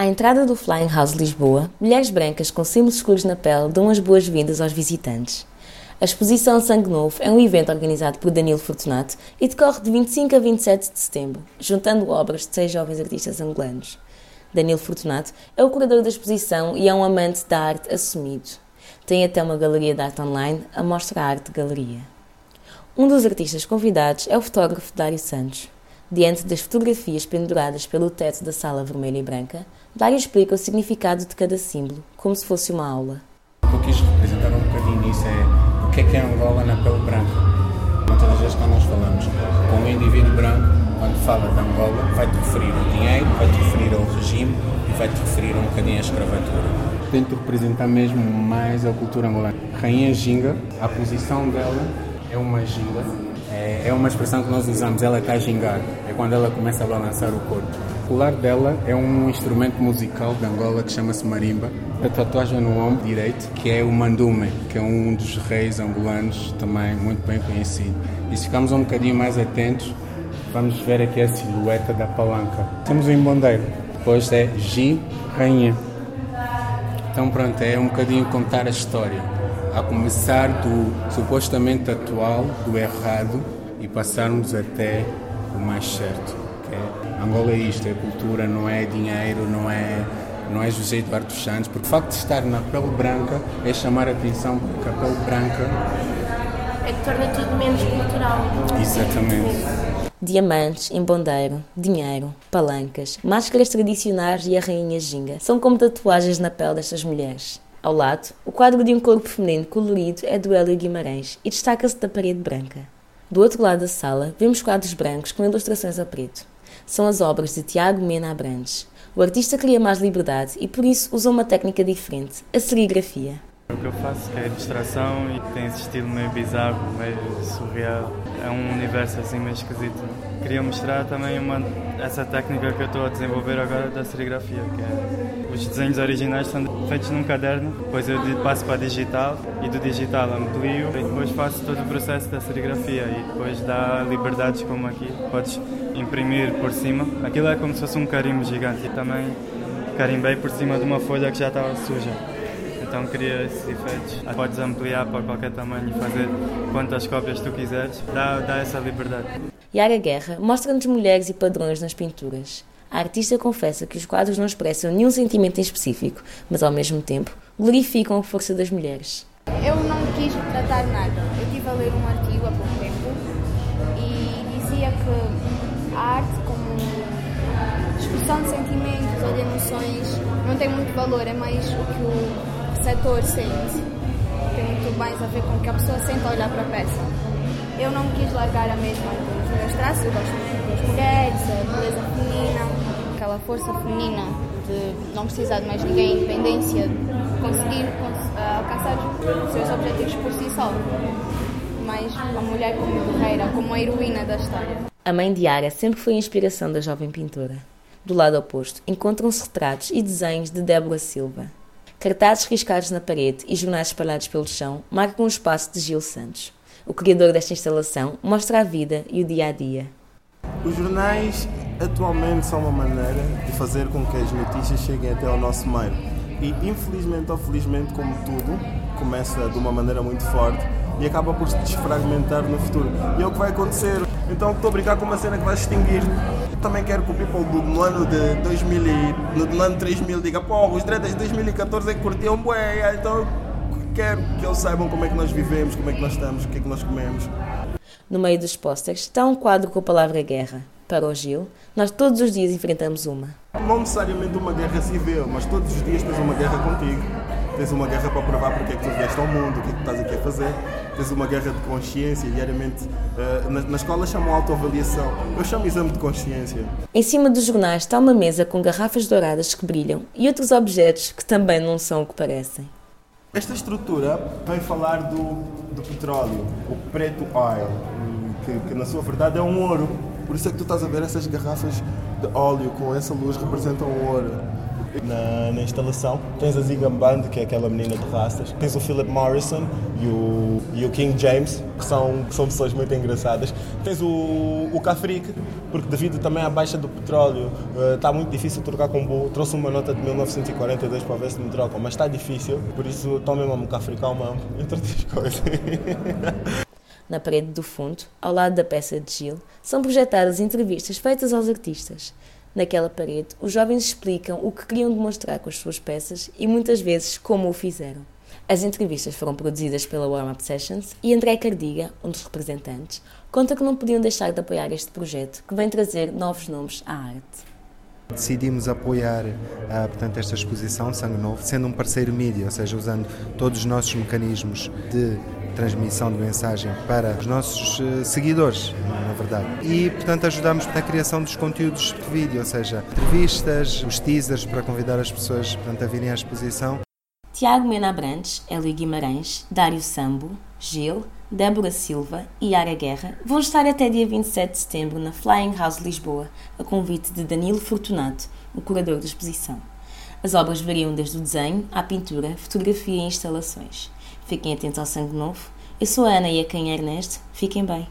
À entrada do Flying House Lisboa, mulheres brancas com símbolos escuros na pele dão as boas-vindas aos visitantes. A exposição Sangue Novo é um evento organizado por Danilo Fortunato e decorre de 25 a 27 de setembro, juntando obras de seis jovens artistas angolanos. Danilo Fortunato é o curador da exposição e é um amante da arte assumido. Tem até uma galeria de arte online, a Mostra Arte Galeria. Um dos artistas convidados é o fotógrafo Dário Santos. Diante das fotografias penduradas pelo teto da sala vermelha e branca, Dário explica o significado de cada símbolo, como se fosse uma aula. O que eu quis representar um bocadinho isso é o que é que é Angola na pele branca. Muitas das vezes quando nós falamos com um indivíduo branco, quando fala de Angola, vai-te referir ao dinheiro, vai-te referir ao regime e vai-te referir um bocadinho à escravatura. Tento representar mesmo mais a cultura angolana. Rainha Ginga, a posição dela é uma ginga, é, é uma expressão que nós usamos, ela está a gingar, é quando ela começa a balançar o corpo. O colar dela é um instrumento musical de Angola que chama-se marimba, a tatuagem no ombro direito, que é o mandume, que é um dos reis angolanos também muito bem conhecido. E se ficamos um bocadinho mais atentos, vamos ver aqui a silhueta da palanca. Temos o embondeiro, depois é Gi, rainha. Então pronto, é um bocadinho contar a história. A começar do supostamente atual, do errado, e passarmos até o mais certo. Que é, Angola é isto, é cultura, não é dinheiro, não é não é José Eduardo dos Santos, porque o facto de estar na pele branca é chamar a atenção porque a pele branca é que torna tudo menos cultural. Exatamente. Diamantes, embondeiro, dinheiro, palancas, máscaras tradicionais e a rainha ginga são como tatuagens na pele destas mulheres. Ao lado, o quadro de um corpo feminino colorido é do Hélio Guimarães e destaca-se da parede branca. Do outro lado da sala, vemos quadros brancos com ilustrações a preto. São as obras de Tiago Mena Abrantes, o artista queria mais liberdade e por isso usou uma técnica diferente, a serigrafia. O que eu faço é distração e tem esse estilo meio bizarro, meio surreal. É um universo assim meio esquisito. Queria mostrar também uma, essa técnica que eu estou a desenvolver agora da serigrafia, que é os desenhos originais são feitos num caderno, depois eu passo para digital e do digital amplio e depois faço todo o processo da serigrafia e depois dá liberdades como aqui. Podes imprimir por cima. Aquilo é como se fosse um carimbo gigante e também carimbei por cima de uma folha que já estava suja. Então queria esses efeitos. Podes ampliar para qualquer tamanho e fazer quantas cópias tu quiseres. Dá, dá essa liberdade. Yara Guerra mostra-nos mulheres e padrões nas pinturas. A artista confessa que os quadros não expressam nenhum sentimento em específico, mas ao mesmo tempo glorificam a força das mulheres. Eu não quis tratar nada. Eu estive a ler um artigo há pouco tempo e dizia que a arte, como expressão de sentimentos ou de emoções, não tem muito valor, é mais o que o receptor sente. Tem muito mais a ver com o que a pessoa sente ao olhar para a peça. Eu não quis largar a mesma dos meus traços, eu gosto muito das mulheres, a beleza feminina, aquela força feminina de não precisar de mais ninguém, independência, de conseguir alcançar os seus objetivos por si só. Mas a mulher como guerreira, como a heroína da história. A mãe de Yara sempre foi a inspiração da jovem pintora. Do lado oposto, encontram-se retratos e desenhos de Débora Silva. Cartazes riscados na parede e jornais espalhados pelo chão marcam o espaço de Gil Santos. O criador desta instalação mostra a vida e o dia a dia. Os jornais atualmente são uma maneira de fazer com que as notícias cheguem até ao nosso meio. E infelizmente ou felizmente, como tudo, começa de uma maneira muito forte e acaba por se desfragmentar no futuro. E é o que vai acontecer. Então estou a brincar com uma cena que vai extinguir. Também quero que o people do, no ano de 2000 e, no, no ano 3000 diga, pô, os dreads de 2014 é que curtiam bué, então quero que eles saibam como é que nós vivemos, como é que nós estamos, o que é que nós comemos. No meio dos pósteres está um quadro com a palavra guerra. Para o Gil, nós todos os dias enfrentamos uma. Não necessariamente uma guerra civil, mas todos os dias tens uma guerra contigo. Tens uma guerra para provar porque é que tu vieste ao mundo, o que é que tu estás aqui a fazer. Tens uma guerra de consciência diariamente. Uh, na, na escola chamam autoavaliação. Eu chamo exame de consciência. Em cima dos jornais está uma mesa com garrafas douradas que brilham e outros objetos que também não são o que parecem. Esta estrutura vem falar do, do petróleo, o preto oil, que, que, na sua verdade é um ouro. Por isso é que tu estás a ver essas garrafas de óleo com essa luz representam o ouro. Na, na instalação. Tens a Zigan Band, que é aquela menina de raças. Tens o Philip Morrison e o, e o King James, que são, que são pessoas muito engraçadas. Tens o, o Cafrique, porque devido também à baixa do petróleo, uh, está muito difícil trocar combo. Trouxe uma nota de 1942 para ver se me trocam, mas está difícil, por isso tomem uma Cafricão, mano, entre outras coisas. Na parede do fundo, ao lado da peça de Gil, são projetadas entrevistas feitas aos artistas. Naquela parede, os jovens explicam o que queriam demonstrar com as suas peças e muitas vezes como o fizeram. As entrevistas foram produzidas pela Warm Up Sessions e André Cardiga, um dos representantes, conta que não podiam deixar de apoiar este projeto que vem trazer novos nomes à arte. Decidimos apoiar uh, portanto, esta exposição Sangue Novo, sendo um parceiro mídia, ou seja, usando todos os nossos mecanismos de transmissão de mensagem para os nossos uh, seguidores, na verdade. E, portanto, ajudamos na criação dos conteúdos de vídeo, ou seja, entrevistas, os teasers para convidar as pessoas portanto, a virem à exposição. Tiago Mena Abrantes, Hélio Guimarães, Dário Sambo, Gil, Débora Silva e Ara Guerra vão estar até dia 27 de setembro na Flying House Lisboa, a convite de Danilo Fortunato, o curador da exposição. As obras variam desde o desenho à pintura, fotografia e instalações. Fiquem atentos ao Sangue Novo. Eu sou a Ana e a quem Ernesto. Fiquem bem.